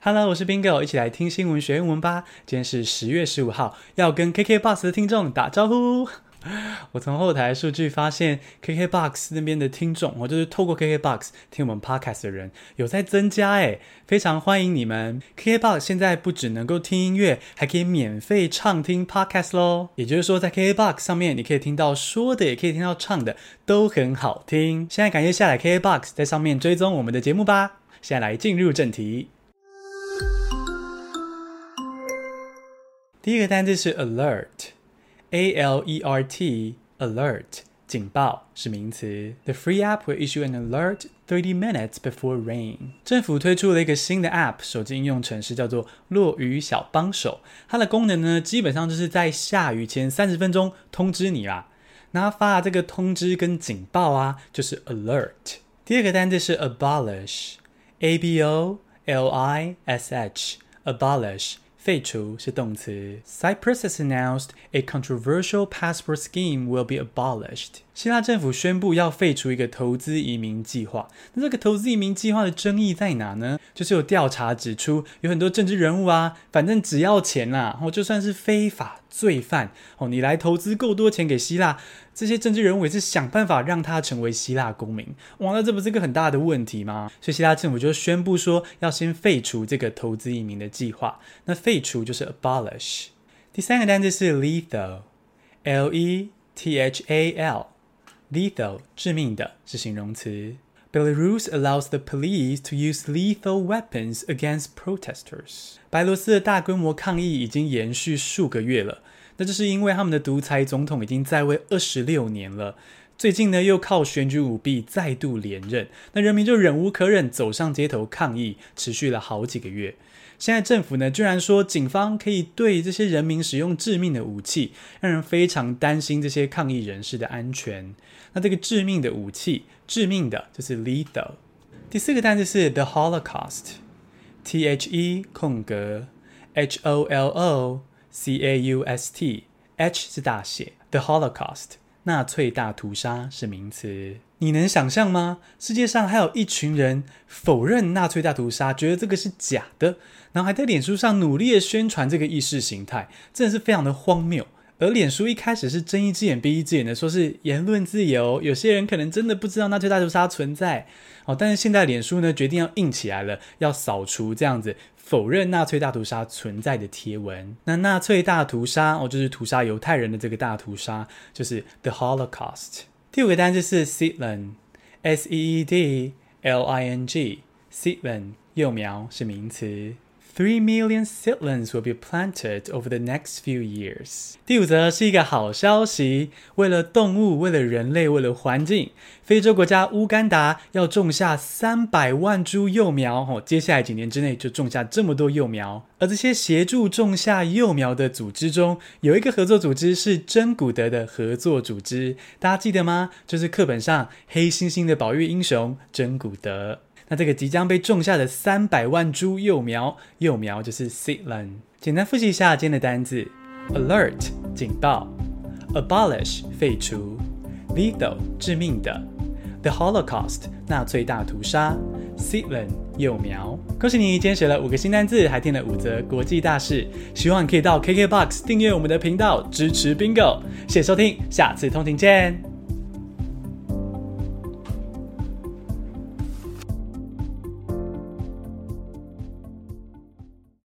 Hello，我是 Bingo，一起来听新闻学英文吧。今天是十月十五号，要跟 KKBOX 的听众打招呼。我从后台数据发现，KKBOX 那边的听众，我就是透过 KKBOX 听我们 Podcast 的人有在增加，诶，非常欢迎你们。KKBOX 现在不只能够听音乐，还可以免费畅听 Podcast 喽。也就是说，在 KKBOX 上面，你可以听到说的，也可以听到唱的，都很好听。现在赶紧下载 KKBOX，在上面追踪我们的节目吧。现在来进入正题。第一个单字是 alert，a l e r t，alert，警报是名词。The free app will issue an alert thirty minutes before rain。政府推出了一个新的 app，手机应用程式叫做落雨小帮手。它的功能呢，基本上就是在下雨前三十分钟通知你啦。那发这个通知跟警报啊，就是 alert。第二个单字是 abolish，a b o l i s h，abolish。废除是动词。Cyprus has announced a controversial passport scheme will be abolished. 希腊政府宣布要废除一个投资移民计划。那这个投资移民计划的争议在哪呢？就是有调查指出，有很多政治人物啊，反正只要钱呐，哦，就算是非法罪犯哦，你来投资够多钱给希腊，这些政治人物也是想办法让他成为希腊公民。哇，那这不是个很大的问题吗？所以希腊政府就宣布说，要先废除这个投资移民的计划。那废除就是 abolish。第三个单词是 lethal，L E T H A L。Lethal 致命的是形容词。Belarus allows the police to use lethal weapons against protesters。白罗斯的大规模抗议已经延续数个月了，那这是因为他们的独裁总统已经在位二十六年了。最近呢，又靠选举舞弊再度连任，那人民就忍无可忍，走上街头抗议，持续了好几个月。现在政府呢，居然说警方可以对这些人民使用致命的武器，让人非常担心这些抗议人士的安全。那这个致命的武器，致命的就是 lethal。第四个单词是 the Holocaust，T H E 空格 H O L O C A U S T，H 是大写，the Holocaust。纳粹大屠杀是名词，你能想象吗？世界上还有一群人否认纳粹大屠杀，觉得这个是假的，然后还在脸书上努力的宣传这个意识形态，真的是非常的荒谬。而脸书一开始是睁一只眼闭一只眼的，说是言论自由，有些人可能真的不知道纳粹大屠杀存在哦。但是现在脸书呢，决定要硬起来了，要扫除这样子否认纳粹大屠杀存在的贴文。那纳粹大屠杀哦，就是屠杀犹太人的这个大屠杀，就是 the Holocaust。第五个单词是 seedling，S E E D L I N G，seedling 幼苗是名词。Three million seedlings will be planted over the next few years。第五则是一个好消息，为了动物，为了人类，为了环境，非洲国家乌干达要种下三百万株幼苗。哦，接下来几年之内就种下这么多幼苗。而这些协助种下幼苗的组织中，有一个合作组织是真古德的合作组织，大家记得吗？就是课本上黑猩猩的保育英雄真古德。那这个即将被种下的三百万株幼苗，幼苗就是 seedling。简单复习一下今天的单字：alert 警报，abolish 废除，lethal 致命的，the Holocaust 纳粹大屠杀，seedling 幼苗。恭喜你，今天学了五个新单字，还听了五则国际大事。希望可以到 KKBOX 订阅我们的频道，支持 Bingo。谢谢收听，下次通勤见。